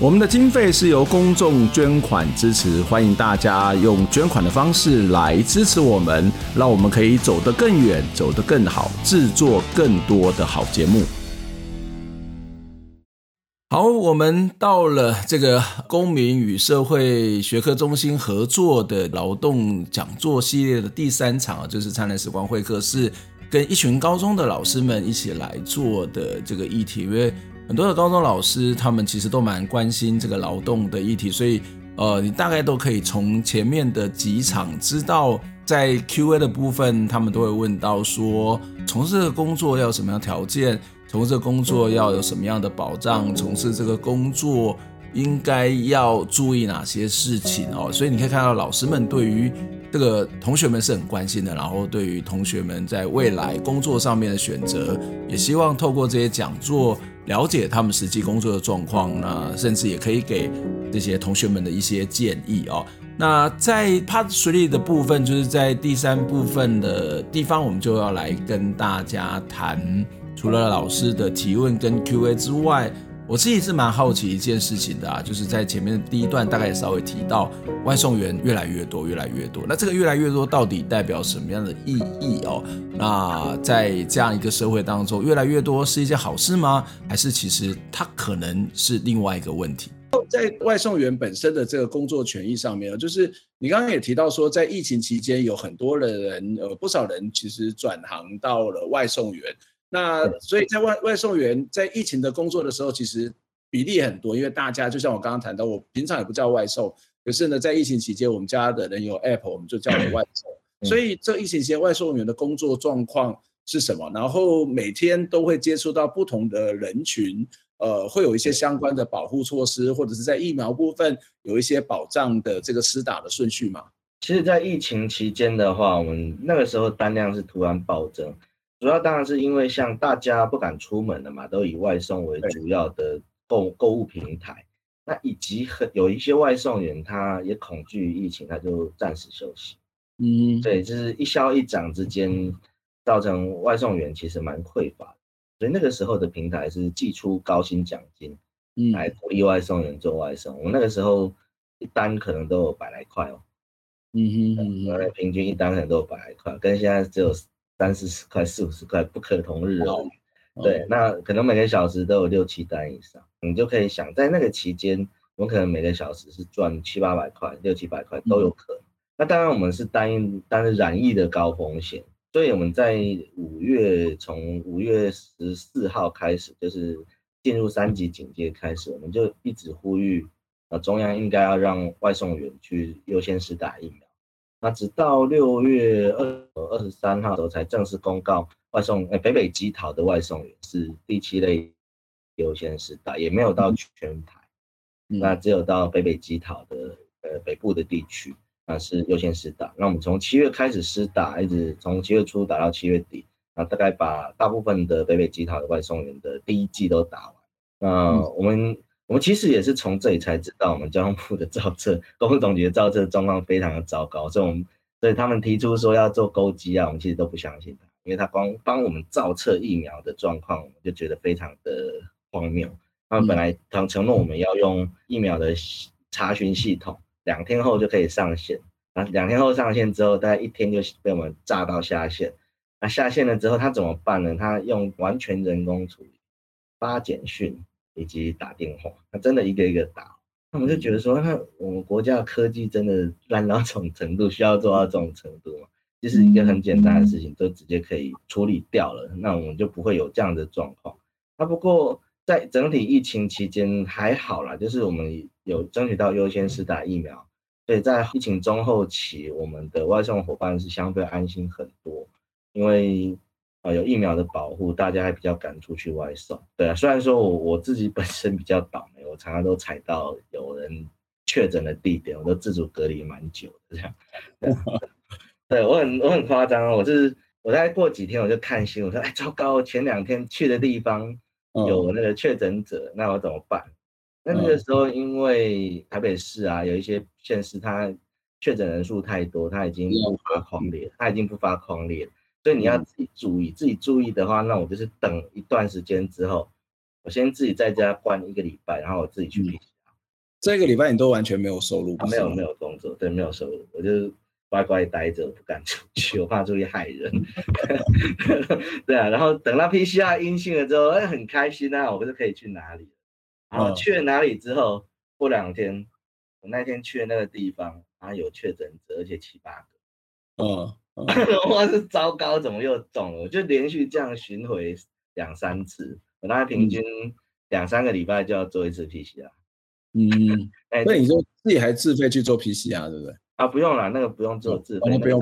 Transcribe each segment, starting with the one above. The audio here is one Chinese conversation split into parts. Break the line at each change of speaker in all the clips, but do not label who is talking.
我们的经费是由公众捐款支持，欢迎大家用捐款的方式来支持我们，让我们可以走得更远，走得更好，制作更多的好节目。好，我们到了这个公民与社会学科中心合作的劳动讲座系列的第三场，就是灿烂时光会客室，跟一群高中的老师们一起来做的这个议题，因为。很多的高中老师，他们其实都蛮关心这个劳动的议题，所以，呃，你大概都可以从前面的几场知道，在 Q&A 的部分，他们都会问到说，从事这个工作要有什么样条件，从事这个工作要有什么样的保障，从事这个工作应该要注意哪些事情哦。所以你可以看到老师们对于这个同学们是很关心的，然后对于同学们在未来工作上面的选择，也希望透过这些讲座。了解他们实际工作的状况，那甚至也可以给这些同学们的一些建议哦。那在 Part Three 的部分，就是在第三部分的地方，我们就要来跟大家谈，除了老师的提问跟 Q&A 之外。我自己是蛮好奇一件事情的啊，就是在前面的第一段大概也稍微提到，外送员越来越多，越来越多。那这个越来越多到底代表什么样的意义哦？那在这样一个社会当中，越来越多是一件好事吗？还是其实它可能是另外一个问题？在外送员本身的这个工作权益上面，就是你刚刚也提到说，在疫情期间有很多的人，呃，不少人其实转行到了外送员。那所以，在外外送员在疫情的工作的时候，其实比例很多，因为大家就像我刚刚谈到，我平常也不叫外送，可是呢，在疫情期间，我们家的人有 app，我们就叫了外送。所以这疫情期间，外送员的工作状况是什么？然后每天都会接触到不同的人群，呃，会有一些相关的保护措施，或者是在疫苗部分有一些保障的这个施打的顺序吗？
其实，在疫情期间的话，我们那个时候单量是突然暴增。主要当然是因为像大家不敢出门了嘛，都以外送为主要的购购物平台。那以及很有一些外送员，他也恐惧疫情，他就暂时休息。嗯，对，就是一消一涨之间，造成外送员其实蛮匮乏的。所以那个时候的平台是寄出高薪奖金，嗯，来鼓励外送员做外送。我那个时候一单可能都有百来块哦。嗯哼，平均一单可能都有百来块，跟现在只有。三四十块、四五十块不可同日而语。对，那可能每个小时都有六七单以上，你就可以想，在那个期间，我可能每个小时是赚七八百块、六七百块都有可能。那当然，我们是单单是染疫的高风险，所以我们在五月从五月十四号开始，就是进入三级警戒开始，我们就一直呼吁，呃，中央应该要让外送员去优先施打疫苗。那直到六月二二十三号的时候才正式公告，外送呃北北基桃的外送员是第七类优先施打，也没有到全台，嗯、那只有到北北基桃的呃北部的地区，那是优先施打。那我们从七月开始施打，一直从七月初打到七月底，那大概把大部分的北北基桃的外送员的第一季都打完。那我们。嗯我们其实也是从这里才知道，我们交通部的造册、公路总局的造册状况非常的糟糕，所以我们所以他们提出说要做勾稽啊，我们其实都不相信他，因为他光帮我们造册疫苗的状况，我们就觉得非常的荒谬。他们本来承承诺我们要用疫苗的查询系统，两天后就可以上线，啊，两天后上线之后，大概一天就被我们炸到下线。那下线了之后，他怎么办呢？他用完全人工处理，发简讯。以及打电话，他真的一个一个打，那我们就觉得说，那我们国家的科技真的烂到这种程度，需要做到这种程度吗？就是一个很简单的事情，都直接可以处理掉了，那我们就不会有这样的状况。那不过在整体疫情期间还好啦，就是我们有争取到优先施打疫苗，所以在疫情中后期，我们的外送伙伴是相对安心很多，因为。啊，有疫苗的保护，大家还比较敢出去外送。对啊，虽然说我我自己本身比较倒霉，我常常都踩到有人确诊的地点，我都自主隔离蛮久的这样。对我很我很夸张哦，我是我再过几天我就看新闻，我说哎糟糕，前两天去的地方有那个确诊者，嗯、那我怎么办？那那个时候因为台北市啊有一些县市，它确诊人数太多，它已经不发匡列，它已经不发匡列，所以你要自己注意，自己注意的话，那我就是等一段时间之后，我先自己在家关一个礼拜，然后我自己去 PCR。
这个礼拜你都完全没有收入？
啊、没有没有工作，对，没有收入，我就。乖乖待着，不敢出去，我 怕出去害人。对啊，然后等到 PCR 阴性了之后，哎，很开心啊，我不是可以去哪里？然后去了哪里之后，过两天，我那天去的那个地方，然后，有确诊者，而且七八个。嗯，我是糟糕，怎么又中了？我就连续这样巡回两三次，我大概平均两三个礼拜就要做一次 PCR。嗯，
那你说自己还自费去做 PCR，对不对？
啊，不用了，那个不用做自费，
哦、不用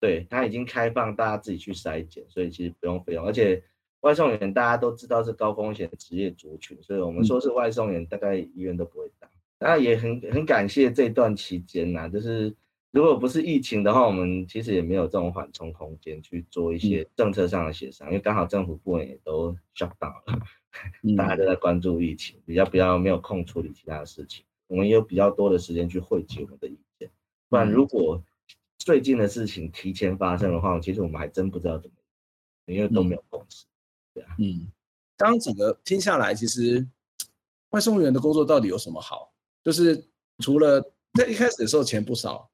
对，他已经开放大家自己去筛检，所以其实不用费用。而且外送员大家都知道是高风险的职业族群，所以我们说是外送员，大概医院都不会当。那、嗯、也很很感谢这段期间呐，就是如果不是疫情的话，我们其实也没有这种缓冲空间去做一些政策上的协商，嗯、因为刚好政府部门也都 shut down 了，嗯、大家都在关注疫情，比较比较没有空处理其他的事情，我们也有比较多的时间去汇集我们的意见。不然，如果最近的事情提前发生的话，其实我们还真不知道怎么，因为都没有共识。对啊，
嗯，刚刚整个听下来，其实外送员的工作到底有什么好？就是除了在一开始的时候钱不少，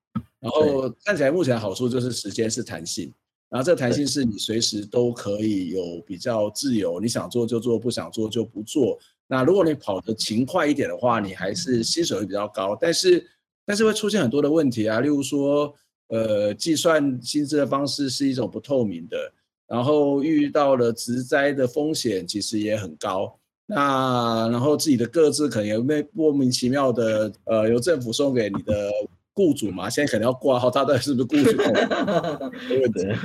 然后看起来目前的好处就是时间是弹性，然后这个弹性是你随时都可以有比较自由，你想做就做，不想做就不做。那如果你跑得勤快一点的话，你还是薪水会比较高，但是。但是会出现很多的问题啊，例如说，呃，计算薪资的方式是一种不透明的，然后遇到了职灾的风险其实也很高，那然后自己的各自可能也被莫名其妙的，呃，由政府送给你的雇主嘛，现在可能要挂号，他到底是不是雇主？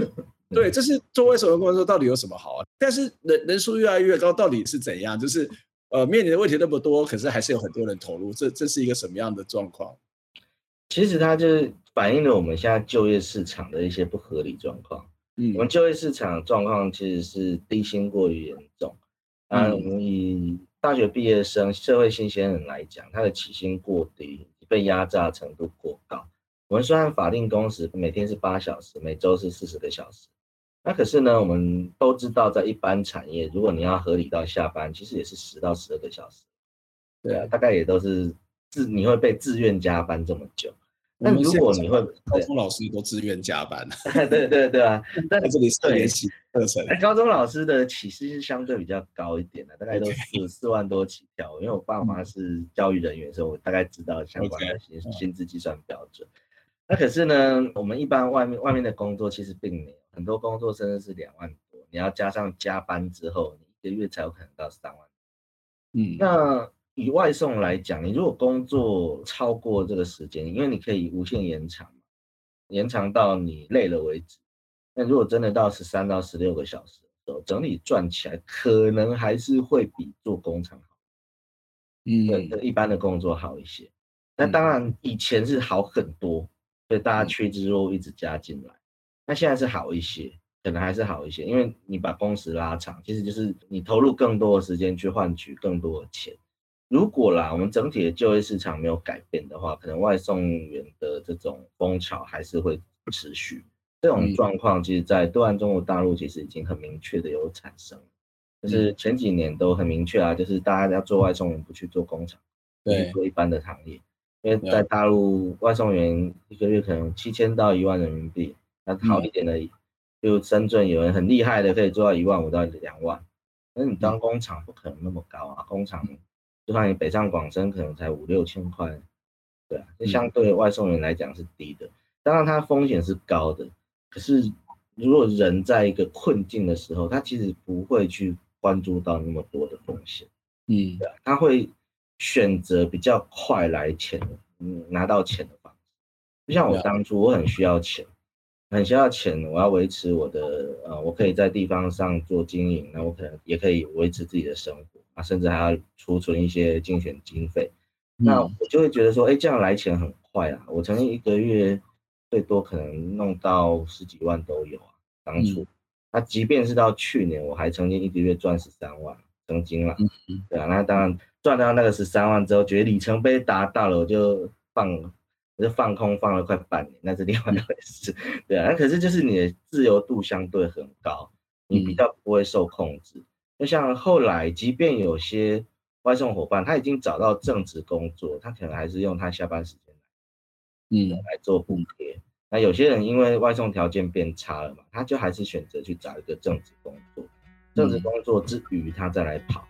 对这是做为什么工作到底有什么好啊？但是人人数越来越高，到底是怎样？就是呃，面临的问题那么多，可是还是有很多人投入，这这是一个什么样的状况？
其实它就是反映了我们现在就业市场的一些不合理状况。嗯，我们就业市场状况其实是低薪过于严重。嗯，我们以大学毕业生、社会新鲜人来讲，他的起薪过低，被压榨程度过高。我们虽然法定工时每天是八小时，每周是四十个小时，那可是呢，我们都知道，在一般产业，如果你要合理到下班，其实也是十到十二个小时。对啊，大概也都是。自你会被自愿加班这么久，那如果你会
高中老师都自愿加班，
对对对啊，在
这里是年起课程，
高中老师的起薪是相对比较高一点的，大概都是四万多起跳。因为我爸妈是教育人员，所以我大概知道相关的薪薪资计算标准。那可是呢，我们一般外面外面的工作其实并没有很多工作，甚至是两万多，你要加上加班之后，你一个月才有可能到三万。嗯，那。以外送来讲，你如果工作超过这个时间，因为你可以无限延长，延长到你累了为止。那如果真的到十三到十六个小时的时候，整理赚起来可能还是会比做工厂好，嗯，对，一般的工作好一些。那当然以前是好很多，所以大家趋之若鹜一直加进来。那现在是好一些，可能还是好一些，因为你把工时拉长，其实就是你投入更多的时间去换取更多的钱。如果啦，我们整体的就业市场没有改变的话，可能外送员的这种风潮还是会持续。这种状况，其实，在对岸中国大陆其实已经很明确的有产生，就是前几年都很明确啊，就是大家要做外送员，不去做工厂，去，做一般的行业，因为在大陆外送员一个月可能七千到一万人民币，那好一点的，就深圳有人很厉害的，可以做到一万五到两万。那你当工厂不可能那么高啊，工厂。就算你北上广深可能才五六千块，对啊，那相对外送员来讲是低的。当然它风险是高的，可是如果人在一个困境的时候，他其实不会去关注到那么多的风险，嗯，对啊，他会选择比较快来钱，嗯，拿到钱的方式。就像我当初我很需要钱，很需要钱，我要维持我的呃，我可以在地方上做经营，那我可能也可以维持自己的生活。甚至还要储存一些竞选经费，那我就会觉得说，哎，这样来钱很快啊！我曾经一个月最多可能弄到十几万都有啊。当初，那、嗯、即便是到去年，我还曾经一个月赚十三万，曾经了。嗯、对啊，那当然赚到那个十三万之后，觉得里程碑达到了，我就放，我就放空放了快半年，那是另外一回事。嗯、对啊，那可是就是你的自由度相对很高，你比较不会受控制。就像后来，即便有些外送伙伴他已经找到正职工作，他可能还是用他下班时间。嗯，来做补贴。那有些人因为外送条件变差了嘛，他就还是选择去找一个正职工作。正职工作之余，他再来跑，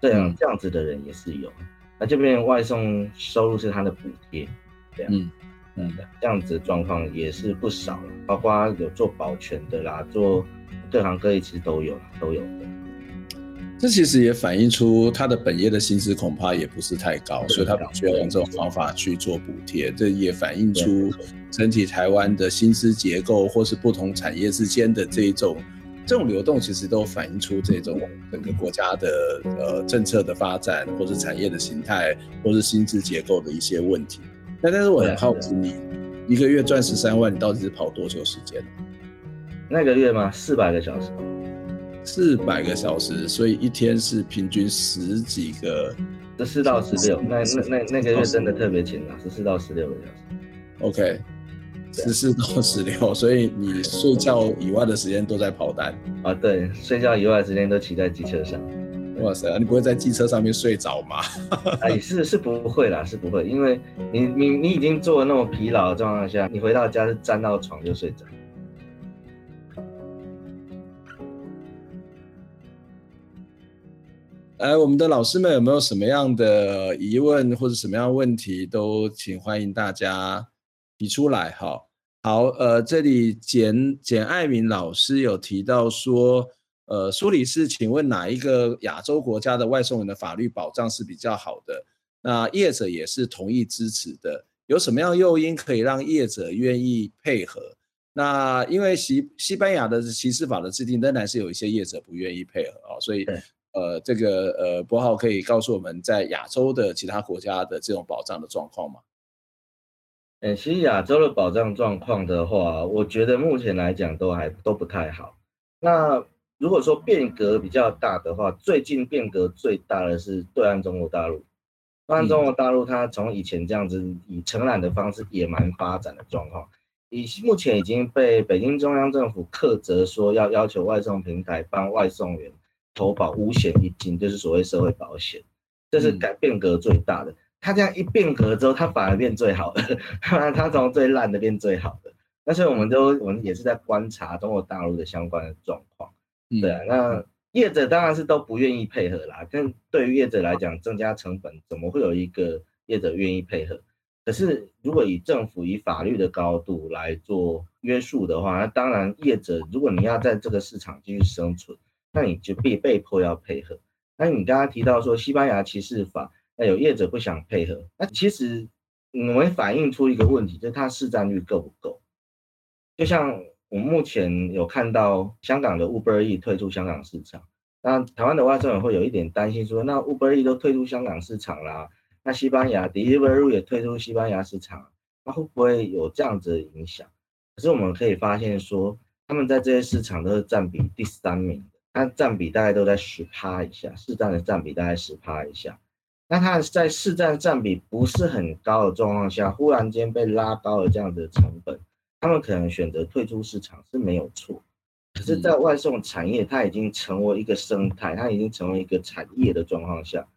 这样这样子的人也是有。那这边外送收入是他的补贴，这样，嗯嗯，这样子的状况也是不少了。包括有做保全的啦，做各行各业其实都有，都有的。
这其实也反映出他的本业的薪资恐怕也不是太高，所以他必须要用这种方法去做补贴。这也反映出整体台湾的薪资结构，或是不同产业之间的这一种这种流动，其实都反映出这种整个国家的呃政策的发展，或是产业的形态，或是薪资结构的一些问题。那但是我很好奇，你一个月赚十三万，你到底是跑多久时间？
那个月吗？四百个小时。
四百个小时，所以一天是平均十几个，
十四到十六。那那那那个月真的特别勤劳，十四到十六个小时。
OK，十四到十六，所以你睡觉以外的时间都在跑单
啊？对，睡觉以外的时间都骑在机车上。
哇塞，你不会在机车上面睡着吗？
啊，是是不会啦，是不会，因为你你你已经做了那么疲劳的状况下，你回到家是站到床就睡着。
哎，我们的老师们有没有什么样的疑问或者什么样的问题，都请欢迎大家提出来。哈，好，呃，这里简简爱民老师有提到说，呃，苏理事，请问哪一个亚洲国家的外送人的法律保障是比较好的？那业者也是同意支持的，有什么样诱因可以让业者愿意配合？那因为西西班牙的歧视法的制定，仍然是有一些业者不愿意配合啊，所以。呃，这个呃，博浩可以告诉我们在亚洲的其他国家的这种保障的状况吗？
嗯，其实亚洲的保障状况的话，我觉得目前来讲都还都不太好。那如果说变革比较大的话，最近变革最大的是对岸中国大陆。对岸中国大陆，它从以前这样子以承揽的方式野蛮发展的状况，以目前已经被北京中央政府苛责说要要求外送平台帮外送员。投保五险一金，就是所谓社会保险，这是改变革最大的。他这样一变革之后，他反而变最好的，他从最烂的变最好的。那所以我们都我们也是在观察中国大陆的相关的状况，对啊。那业者当然是都不愿意配合啦。但对于业者来讲，增加成本，怎么会有一个业者愿意配合？可是如果以政府以法律的高度来做约束的话，那当然业者如果你要在这个市场继续生存。那你就被被迫要配合。那你刚刚提到说西班牙歧视法，那有业者不想配合。那其实我们反映出一个问题，就是它市占率够不够？就像我目前有看到香港的 Uber E 退出香港市场，那台湾的外送员会有一点担心说，那 Uber E 都退出香港市场啦，那西班牙 Deliveroo 也退出西班牙市场，那会不会有这样子的影响？可是我们可以发现说，他们在这些市场都是占比第三名的。它占比大概都在十趴以下，市占的占比大概十趴以下。那它在市占占比不是很高的状况下，忽然间被拉高了这样的成本，他们可能选择退出市场是没有错。可是，在外送产业，它已经成为一个生态，它已经成为一个产业的状况下，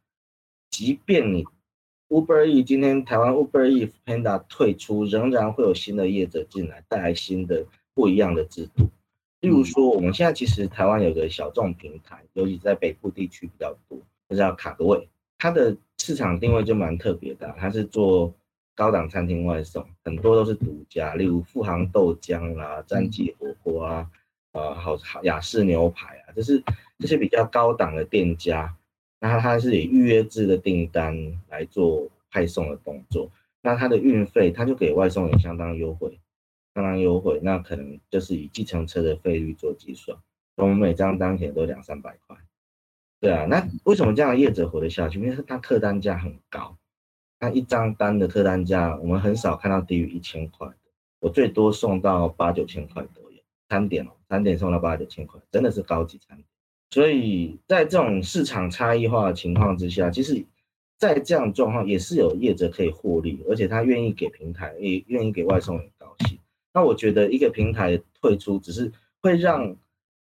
即便你 Uber E 今天台湾 Uber E Panda 退出，仍然会有新的业者进来，带来新的不一样的制度。例如说，我们现在其实台湾有个小众平台，尤其在北部地区比较多，就叫卡格位，它的市场定位就蛮特别的，它是做高档餐厅外送，很多都是独家，例如富航豆浆啦、詹记火锅啊、呃好好雅士牛排啊，就是这些比较高档的店家，那它是以预约制的订单来做派送的动作，那它的运费它就给外送员相当优惠。相当优惠，那可能就是以计程车的费率做计算，我们每张单可能都两三百块。对啊，那为什么这样的业者活得下去？因为他客单价很高，他一张单的客单价我们很少看到低于一千块的，我最多送到八九千块都有，餐点哦，餐点送到八九千块，真的是高级餐点。所以在这种市场差异化的情况之下，其实，在这样状况也是有业者可以获利，而且他愿意给平台，也愿意给外送员。那我觉得一个平台退出，只是会让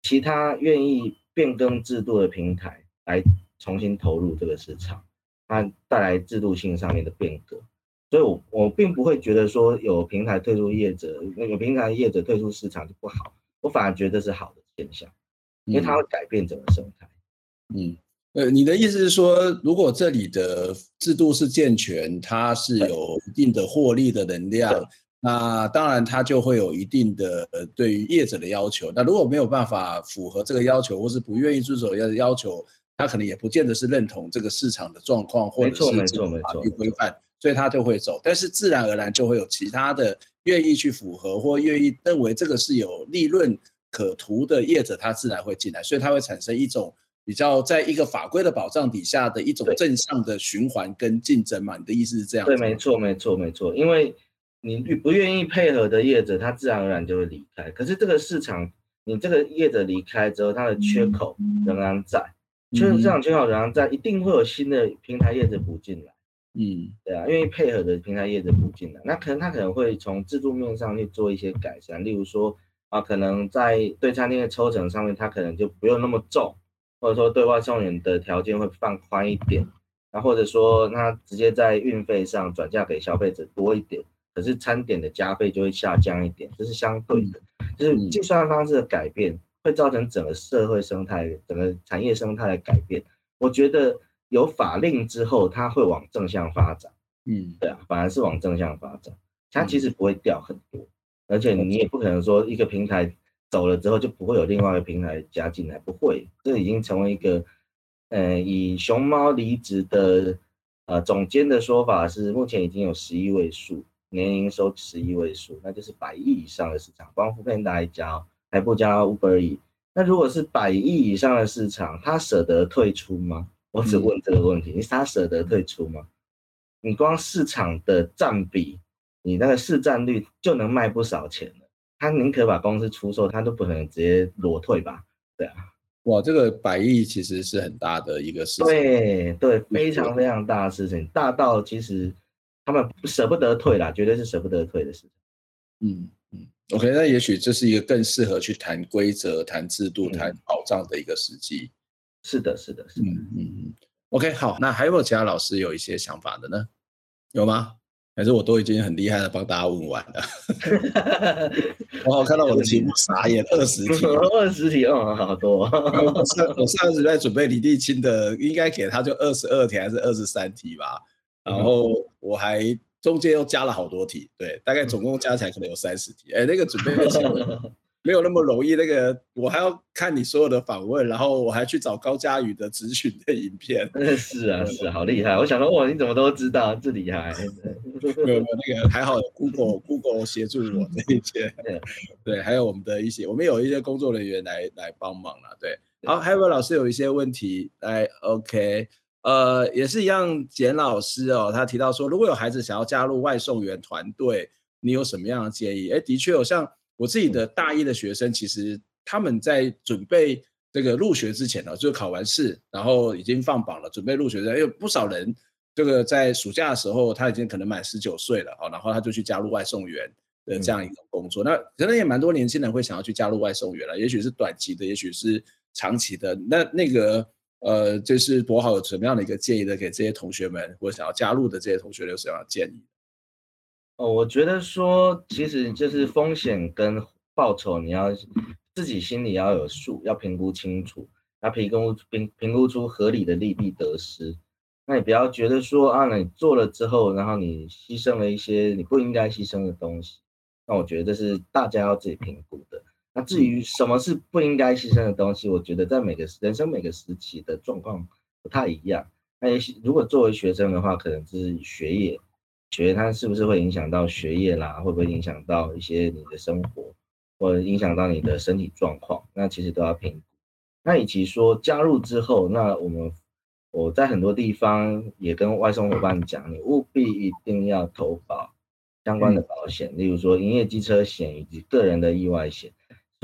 其他愿意变更制度的平台来重新投入这个市场，它带来制度性上面的变革。所以我，我我并不会觉得说有平台退出业者，那个平台业者退出市场就不好，我反而觉得是好的现象。因为它会改变整个生态。
嗯，呃，你的意思是说，如果这里的制度是健全，它是有一定的获利的能量，那当然它就会有一定的对于业者的要求。那如果没有办法符合这个要求，或是不愿意遵守要要求，他可能也不见得是认同这个市场的状况，或者是这个法律规范，所以他就会走。但是自然而然就会有其他的愿意去符合，或愿意认为这个是有利润。可图的业者，他自然会进来，所以它会产生一种比较在一个法规的保障底下的一种正向的循环跟竞争嘛？你的意思是这样？
对，没错，没错，没错。因为你不愿意配合的业者，他自然而然就会离开。可是这个市场，你这个业者离开之后，它的缺口仍然在，就是、嗯、这样缺口仍然在，一定会有新的平台业者补进来。嗯，对啊，愿意配合的平台业者补进来，那可能他可能会从制度面上去做一些改善，例如说。啊，可能在对餐厅的抽成上面，他可能就不用那么重，或者说对外送员的条件会放宽一点，那或者说他直接在运费上转嫁给消费者多一点，可是餐点的加费就会下降一点，这是相对的，就是计算方式的改变会造成整个社会生态、整个产业生态的改变。我觉得有法令之后，它会往正向发展。嗯，对啊，反而是往正向发展，它其实不会掉很多。而且你也不可能说一个平台走了之后就不会有另外一个平台加进来，不会，这已经成为一个，呃，以熊猫离职的呃总监的说法是，目前已经有十一位数，年营收十一位数，那就是百亿以上的市场，光 foodpanda 一家还不加 Uber Eats，那如果是百亿以上的市场，他舍得退出吗？我只问这个问题，你他舍得退出吗？你光市场的占比。你那个市占率就能卖不少钱了，他宁可把公司出售，他都不可能直接裸退吧？对啊，
哇，这个百亿其实是很大的一个事情，
对对，非常非常大的事情，大到其实他们舍不得退啦，绝对是舍不得退的事情。
嗯嗯，OK，那也许这是一个更适合去谈规则、谈制度、谈保障的一个时机。
是的，是的，是的。
嗯嗯，OK，好，那还有没有其他老师有一些想法的呢？有吗？还是我都已经很厉害的帮大家问完了。我好看到我的题目傻眼，二十题，
二十题，嗯，好多。
我上我上次在准备李立清的，应该给他就二十二题还是二十三题吧。然后我还中间又加了好多题，对，大概总共加起来可能有三十题。哎，那个准备的时候。没有那么容易，那个我还要看你所有的访问，然后我还去找高嘉宇的咨询的影片。
是啊，是啊，好厉害！我想说，哇，你怎么都知道，这厉害。
没有没有，那个还好有 Google Google 协助我这一些。对，还有我们的一些，我们有一些工作人员来来帮忙了。对，好，还有位老师有一些问题来，OK，呃，也是一样，简老师哦，他提到说，如果有孩子想要加入外送员团队，你有什么样的建议？哎，的确有像。我自己的大一的学生，其实他们在准备这个入学之前呢，就考完试，然后已经放榜了，准备入学的。因为不少人这个在暑假的时候，他已经可能满十九岁了哦，然后他就去加入外送员的这样一个工作。那可能也蛮多年轻人会想要去加入外送员了，也许是短期的，也许是长期的。那那个呃，就是柏豪有什么样的一个建议的，给这些同学们或想要加入的这些同学有什么样的建议？
哦，我觉得说，其实就是风险跟报酬，你要自己心里要有数，要评估清楚，要评估评评估出合理的利弊得失。那你不要觉得说啊，你做了之后，然后你牺牲了一些你不应该牺牲的东西。那我觉得这是大家要自己评估的。那至于什么是不应该牺牲的东西，我觉得在每个人生每个时期的状况不太一样。那也许如果作为学生的话，可能就是学业。学它是不是会影响到学业啦？会不会影响到一些你的生活，或者影响到你的身体状况？那其实都要评估。那以及说加入之后，那我们我在很多地方也跟外送伙伴讲，你务必一定要投保相关的保险，例如说营业机车险以及个人的意外险。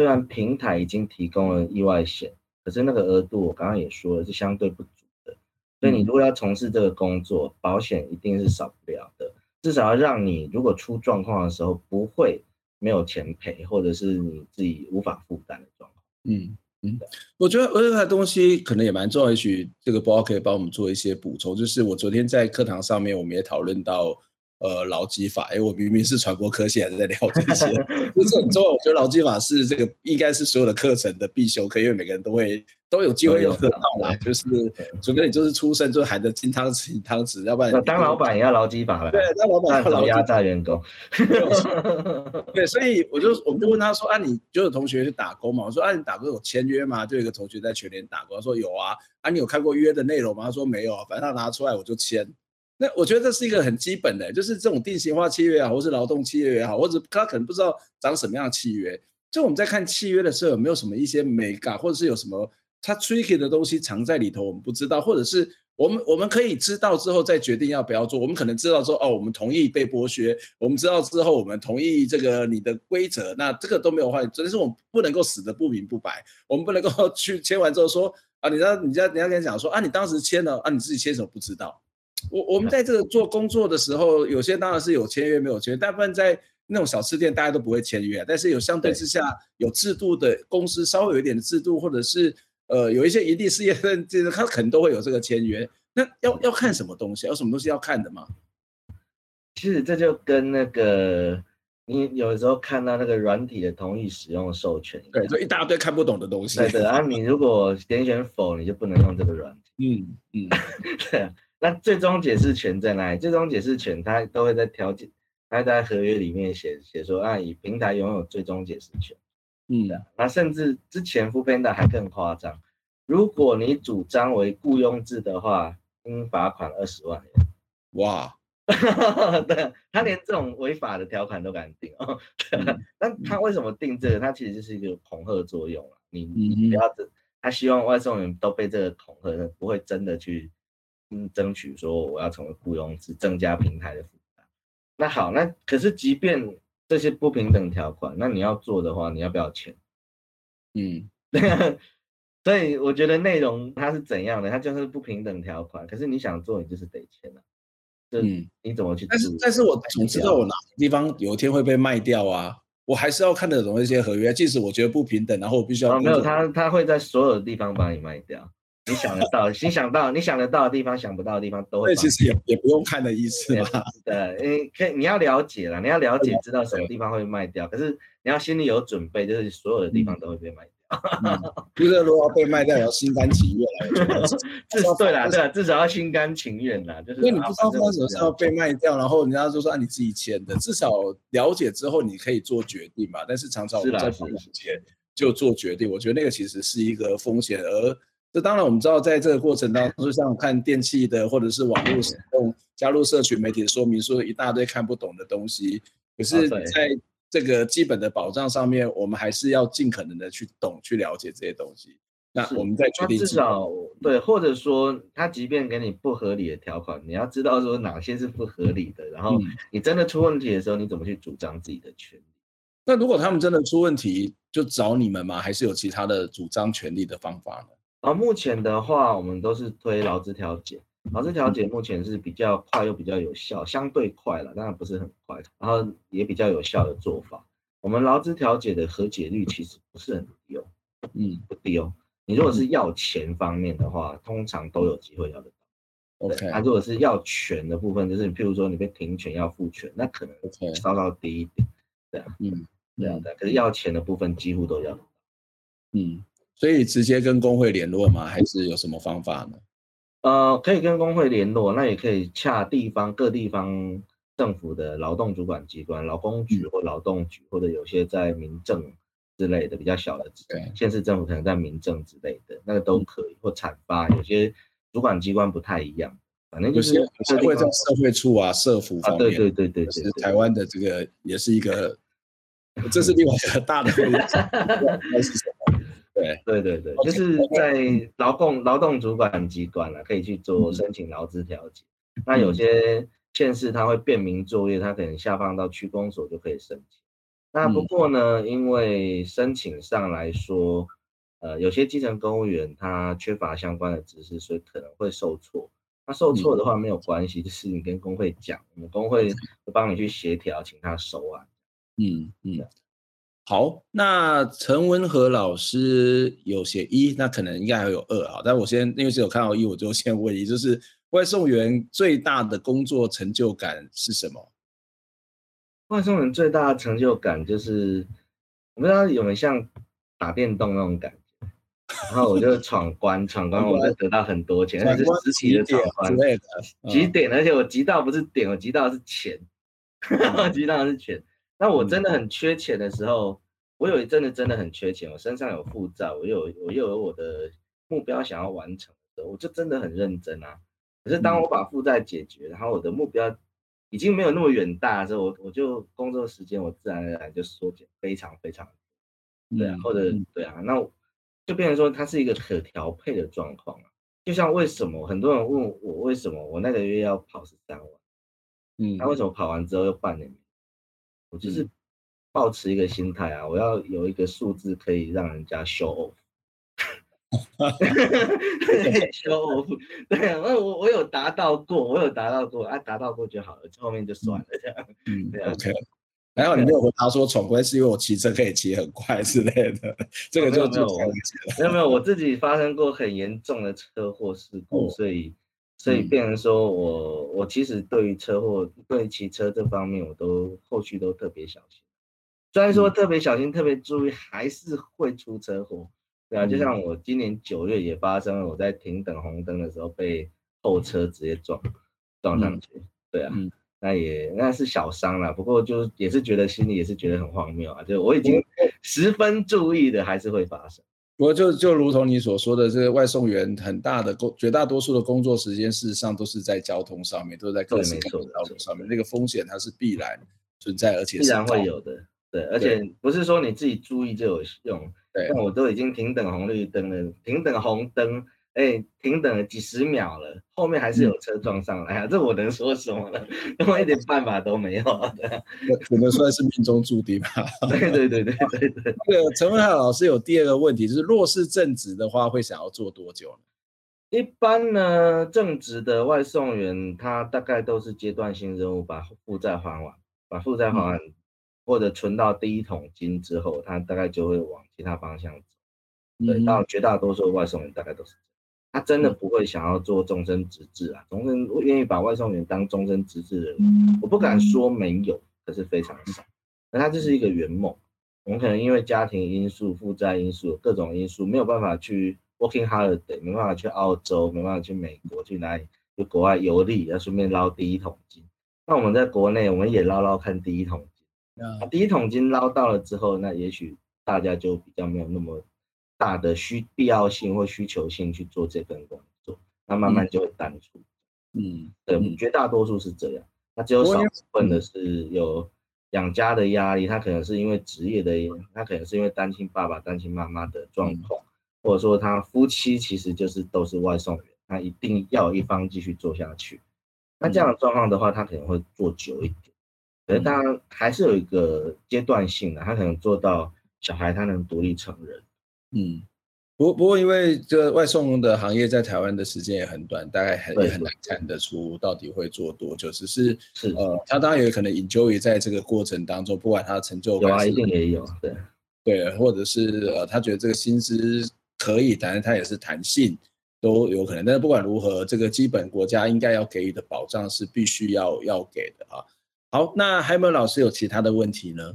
虽然平台已经提供了意外险，可是那个额度我刚刚也说了是相对不足的。所以你如果要从事这个工作，保险一定是少不了的，至少要让你如果出状况的时候不会没有钱赔，或者是你自己无法负担的状况。
嗯嗯，我觉得额外的东西可能也蛮重要，也许这个包可以帮我们做一些补充。就是我昨天在课堂上面，我们也讨论到。呃，劳基法，哎，我明明是传播科系，还是在聊这些，就是很重要。我觉得劳基法是这个应该是所有的课程的必修课，因为每个人都会都有机会用得到啦。就是，除非你就是出生就含着金汤匙银汤匙，要不然
当老板也要劳基法了。
对，当老板要
压榨员工。
对，所以我就我们就问他说啊，你就有同学去打工嘛？我说啊，你打工有签约吗？就有一个同学在全联打工，他说有啊。啊，你有看过约的内容吗？他说没有，反正他拿出来我就签。那我觉得这是一个很基本的，就是这种定型化契约也好，或是劳动契约也好，或者他可能不知道长什么样的契约。就我们在看契约的时候，有没有什么一些美感，或者是有什么它 tricky 的东西藏在里头，我们不知道，或者是我们我们可以知道之后再决定要不要做。我们可能知道说，哦，我们同意被剥削，我们知道之后我们同意这个你的规则，那这个都没有坏，只是我们不能够死得不明不白，我们不能够 去签完之后说啊，你知道，你知道，你要跟他讲说啊，你当时签了啊，你自己签什么不知道。我我们在这个做工作的时候，有些当然是有签约没有签约，大部分在那种小吃店大家都不会签约，但是有相对之下有制度的公司，稍微有一点的制度，或者是呃有一些营利事业的，这个他可能都会有这个签约。那要要看什么东西？有什么东西要看的吗？
其实这就跟那个你有时候看到那个软体的同意使用授权，
对，就一大堆看不懂的东西。
对的啊，你如果点选否，你就不能用这个软体。
嗯嗯，
对啊。那最终解释权在哪里？最终解释权它都会在条件，它在合约里面写写说啊，以平台拥有最终解释权。嗯，那甚至之前 foodpanda 还更夸张，如果你主张为雇佣制的话，应罚款二十万元。
哇，
对，他连这种违法的条款都敢定哦。那、嗯、他为什么定这个？他其实就是一个恐吓作用啊。你你不要，他希望外送员都被这个恐吓，不会真的去。嗯，争取说我要成为雇佣制，增加平台的负担。那好，那可是即便这些不平等条款，那你要做的话，你要不要钱？
嗯，
所以我觉得内容它是怎样的，它就是不平等条款。可是你想做，你就是得钱啊。嗯，你怎么去？
但是，但是我总知道我哪个地方有一天会被卖掉啊，我还是要看得懂一些合约。即使我觉得不平等，然后我必须要、
哦、没有他，他会在所有的地方把你卖掉。你想得到，你想到，你想得到的地方，想不到的地方都会。
其实也也不用看的意思嘛。
对，你可以，你要了解了，你要了解，知道什么地方会卖掉。可是你要心里有准备，就是所有的地方都会被卖掉。
就是如果要被卖掉，也要心甘情愿来。
至少对啦，对啦，至少要心甘情愿啦。就是因为
你不知道什么时候被卖掉，然后人家就说啊，你自己签的。至少了解之后，你可以做决定嘛。但是常常我们在不了解就做决定，我觉得那个其实是一个风险，而。这当然，我们知道，在这个过程当中，就像看电器的，或者是网络使用，加入社群媒体的说明书，一大堆看不懂的东西。可是，在这个基本的保障上面，我们还是要尽可能的去懂、去了解这些东西。那我们再决定。至少
对，或者说，他即便给你不合理的条款，你要知道说哪些是不合理的，然后你真的出问题的时候，你怎么去主张自己的权利？
那如果他们真的出问题，就找你们吗？还是有其他的主张权利的方法呢？
啊，目前的话，我们都是推劳资调解。劳资调解目前是比较快又比较有效，相对快了，当然不是很快，然后也比较有效的做法。我们劳资调解的和解率其实不是很低哦，嗯，不低哦。你如果是要钱方面的话，通常都有机会要得到。OK，那如果是要权的部分，就是你譬如说你被停权要付权，那可能稍稍低一点。对啊，嗯，这样的。可是要钱的部分几乎都要得到。
嗯。所以直接跟工会联络吗？还是有什么方法呢？
呃，可以跟工会联络，那也可以洽地方各地方政府的劳动主管机关，劳工局或劳动局，或者有些在民政之类的比较小的，对，县市政府可能在民政之类的，那个都可以，或产发有些主管机关不太一样，反正就是
会在社会处啊、社福方面，
对对对对对，
是台湾的这个也是一个，这是另外一个大的问题。对
对对对，就是在劳动劳动主管机关了，可以去做申请劳资调解。那有些县市它会便民作业，它可能下放到区公所就可以申请。那不过呢，嗯、因为申请上来说，呃，有些基层公务员他缺乏相关的知识，所以可能会受挫。那受挫的话没有关系，嗯、就是你跟工会讲，我们工会会帮你去协调，请他收案。
嗯嗯。好，那陈文和老师有写一，那可能应该还有二啊。但我先因为是有看到一，我就先问一，就是外送员最大的工作成就感是什么？
外送员最大的成就感就是，我不知道有没有像打电动那种感觉，然后我就闯关，闯关我就得到很多钱，那是实体的闯关，几点，而且我集到不是点，我集到的是钱，我集到的是钱。那我真的很缺钱的时候，我有一阵子真的很缺钱，我身上有负债，我又有我又有我的目标想要完成的，我就真的很认真啊。可是当我把负债解决，然后我的目标已经没有那么远大的时候，我我就工作时间我自然而然就缩减非常非常，对啊，或者对啊，那就变成说它是一个可调配的状况啊。就像为什么很多人问我为什么我那个月要跑十三万，嗯，那为什么跑完之后又半年？我就是保持一个心态啊，我要有一个数字可以让人家 show off，show off，对啊，那我我有达到过，我有达到过，啊，达到过就好了，后面就算了这样。嗯，对啊，OK。
还好你没有回答说闯关是因为我骑车可以骑很快之类的，这个就就没
有没有，我自己发生过很严重的车祸事故，所以。所以变成说我我其实对于车祸对骑车这方面我都后续都特别小心，虽然说特别小心特别注意，还是会出车祸，对啊，就像我今年九月也发生了，我在停等红灯的时候被后车直接撞撞上去，对啊，那也那是小伤了，不过就也是觉得心里也是觉得很荒谬啊，就我已经十分注意的还是会发生。
不过就就如同你所说的，这个外送员很大的工，绝大多数的工作时间，事实上都是在交通上面，都是在各式各样的道路上面。那个风险它是必然存在，而且
必然会有的。对，而且不是说你自己注意就有用。对，像我都已经停等红绿灯了，停等红灯。哎，停等了几十秒了，后面还是有车撞上来啊！嗯、这我能说什么呢？因为一点办法都没有啊！
只能算是命中注定吧。
对对对对对对。
这个陈文和老师有第二个问题，就是弱势正职的话，会想要做多久呢？
一般呢，正职的外送员他大概都是阶段性任务，把负债还完，把负债还完，嗯、或者存到第一桶金之后，他大概就会往其他方向走。对，嗯、到绝大多数外送员大概都是。他真的不会想要做终身职志啊，终身愿意把外送员当终身职志的人，我不敢说没有，可是非常少。那他这是一个圆梦，我们可能因为家庭因素、负债因素、各种因素，没有办法去 working holiday，没办法去澳洲，没办法去美国，去哪里去国外游历，要顺便捞第一桶金。那我们在国内，我们也捞捞看第一桶金。那第一桶金捞到了之后，那也许大家就比较没有那么。大的需必要性或需求性去做这份工作，那慢慢就会淡出。嗯，对，绝大多数是这样。那只有少部分的是有养家的压力，他可能是因为职业的，他可能是因为单亲爸爸、单亲妈妈的状况，或者说他夫妻其实就是都是外送员，他一定要有一方继续做下去。那这样的状况的话，他可能会做久一点。可是当然还是有一个阶段性的，他可能做到小孩他能独立成人。
嗯，不不过，因为这个外送的行业在台湾的时间也很短，大概很也很难看得出到底会做多久。只是是呃，他当然有可能 enjoy 在这个过程当中，不管他的成就感，
有啊，一定也有，对
对，或者是呃，他觉得这个薪资可以，但是他也是弹性都有可能。但是不管如何，这个基本国家应该要给予的保障是必须要要给的啊。好，那还有没有老师有其他的问题呢？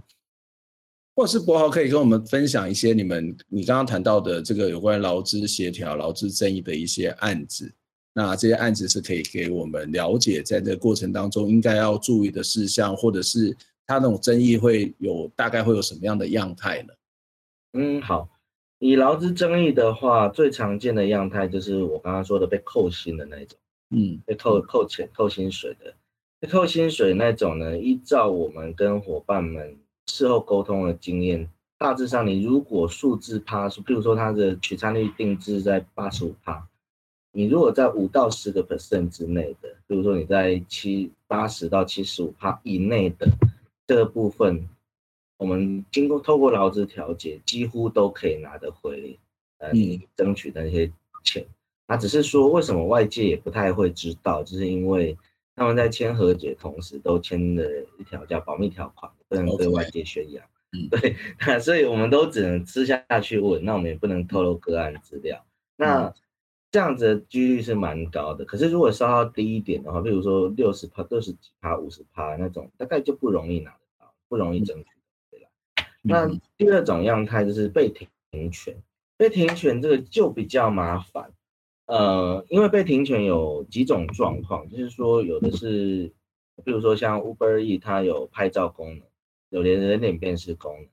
或是博豪可以跟我们分享一些你们你刚刚谈到的这个有关劳资协调、劳资争议的一些案子，那这些案子是可以给我们了解，在这个过程当中应该要注意的事项，或者是它那种争议会有大概会有什么样的样态呢？
嗯，好，以劳资争议的话，最常见的样态就是我刚刚说的被扣薪的那种，嗯，被扣扣钱、扣薪水的，被扣薪水那种呢，依照我们跟伙伴们。事后沟通的经验，大致上，你如果数字趴，比如说它的取餐率定制在八十五趴，你如果在五到十个 percent 之内的，比如说你在七八十到七十五趴以内的这个部分，我们经过透过劳资调解，几乎都可以拿得回，呃，你争取的那些钱。那只是说，为什么外界也不太会知道，就是因为他们在签和解同时都签了一条叫保密条款，不能对外界宣扬。嗯，对，那所以我们都只能私下去问，那我们也不能透露个案资料。那这样子的几率是蛮高的，可是如果稍稍低一点的话，比如说六十趴、六十几趴、五十趴那种，大概就不容易拿得到，不容易争取回来。那第二种样态就是被停权，被停权这个就比较麻烦，呃，因为被停权有几种状况，就是说有的是，比如说像 Uber E 它有拍照功能，有连人脸辨识功能，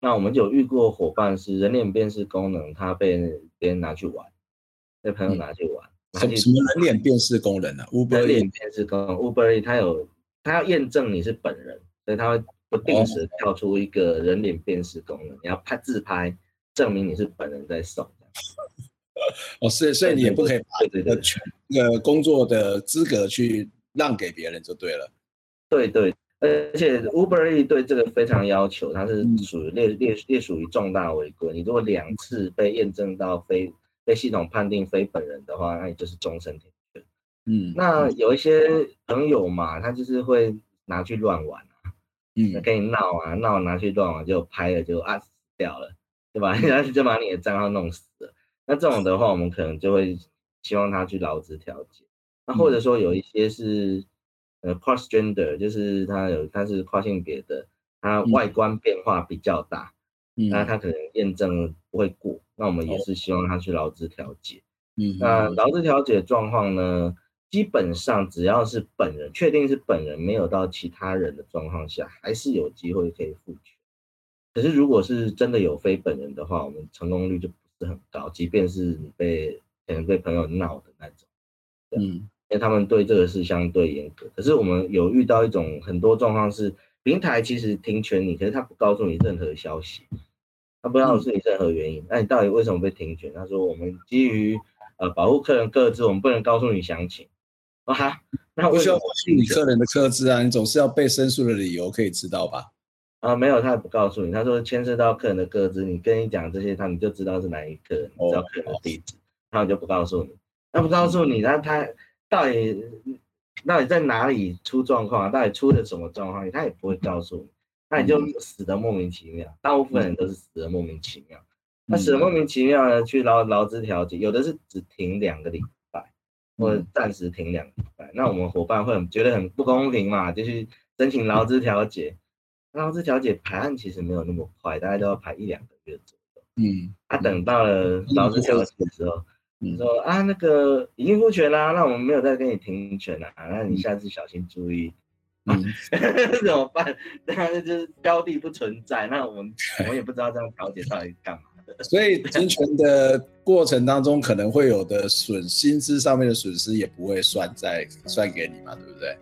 那我们有遇过伙伴是人脸辨识功能，它被别人拿去玩。被朋友拿去玩，
什么什么人脸辨识功能呢、啊、？Uber
人脸辨识功能，Uber 它有，它要验证你是本人，所以它会不定时跳出一个人脸辨识功能，哦、你要拍自拍证明你是本人在送。
哦，是，所以你也不可以把这个权、那个工作的资格去让给别人就对了。
对对，而且 Uber 对这个非常要求，它是属于列列列属于重大违规，你如果两次被验证到非被系统判定非本人的话，那你就是终身停权。嗯，那有一些朋友嘛，他就是会拿去乱玩啊，嗯，跟你闹啊闹，拿去乱玩就拍了就啊死掉了，对吧？然后就把你的账号弄死了。那这种的话，我们可能就会希望他去劳资调解。那或者说有一些是呃 cross gender，就是他有他是跨性别的，他外观变化比较大。那他可能验证不会过，那我们也是希望他去劳资调解。嗯，那劳资调解状况呢，基本上只要是本人确定是本人，没有到其他人的状况下，还是有机会可以复权。可是如果是真的有非本人的话，我们成功率就不是很高，即便是你被可能被朋友闹的那种。嗯，因为他们对这个是相对严格。可是我们有遇到一种很多状况是，平台其实停权你，可是他不告诉你任何消息。他不知道是你任何原因，那你到底为什么被停权？他说我们基于呃保护客人各自，我们不能告诉你详情。啊哈，那
不需要告诉你客人的个资啊，你总是要被申诉的理由可以知道吧？
啊，没有，他也不告诉你。他说牵涉到客人的个资，你跟你讲这些，他你就知道是哪一个人，你知道客人的地址，他们就不告诉你。他不告诉你，那他到底到底在哪里出状况啊？到底出了什么状况？他也不会告诉你。那你就死的莫名其妙，大部分人都是死的莫名其妙。那死的莫名其妙呢？去劳劳资调解，有的是只停两个礼拜，或者暂时停两个礼拜。那我们伙伴会很觉得很不公平嘛，就去申请劳资调解。劳资调解排案其实没有那么快，大概都要排一两个月左右。嗯，啊，等到了劳资调解的时候，你说啊，那个已经复权啦，那我们没有再跟你停权了，那你下次小心注意。嗯，怎么办？那就是标的不存在，那我们 我们也不知道这样调解到底干嘛的。
所以停权的过程当中，可能会有的损薪资上面的损失也不会算在算给你嘛，对不对？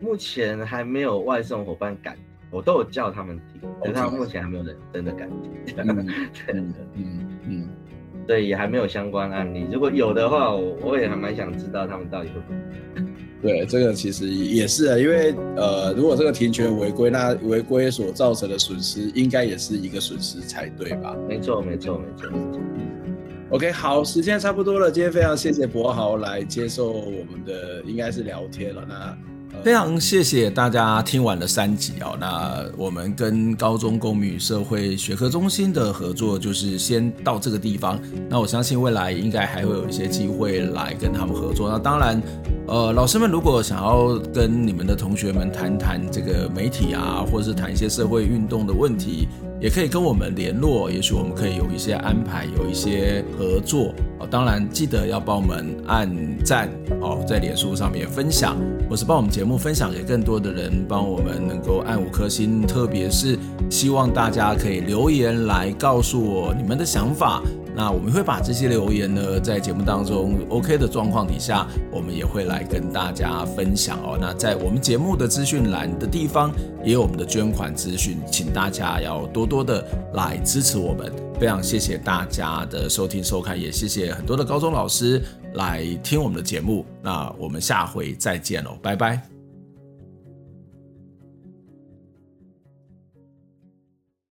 目前还没有外送伙伴敢，我都有叫他们停，但他们目前还没有人真的敢停。嗯嗯嗯嗯，对，也还没有相关案例。如果有的话，我我也还蛮想知道他们到底会不会。
对，这个其实也是啊，因为呃，如果这个停权违规，那违规所造成的损失，应该也是一个损失才对吧？
没错，没错，没错。
OK，好，时间差不多了，今天非常谢谢博豪来接受我们的，应该是聊天了。那。
非常谢谢大家听完了三集哦。那我们跟高中公民与社会学科中心的合作就是先到这个地方。那我相信未来应该还会有一些机会来跟他们合作。那当然，呃，老师们如果想要跟你们的同学们谈谈这个媒体啊，或者是谈一些社会运动的问题，也可以跟我们联络。也许我们可以有一些安排，有一些合作。哦，当然记得要帮我们按赞哦，在脸书上面分享，或是帮我们节目分享给更多的人，帮我们能够按五颗星。特别是希望大家可以留言来告诉我你们的想法。那我们会把这些留言呢，在节目当中 OK 的状况底下，我们也会来跟大家分享哦。那在我们节目的资讯栏的地方，也有我们的捐款资讯，请大家要多多的来支持我们。非常谢谢大家的收听收看，也谢谢很多的高中老师
来听我们的节目。那我们下回再见喽，拜拜。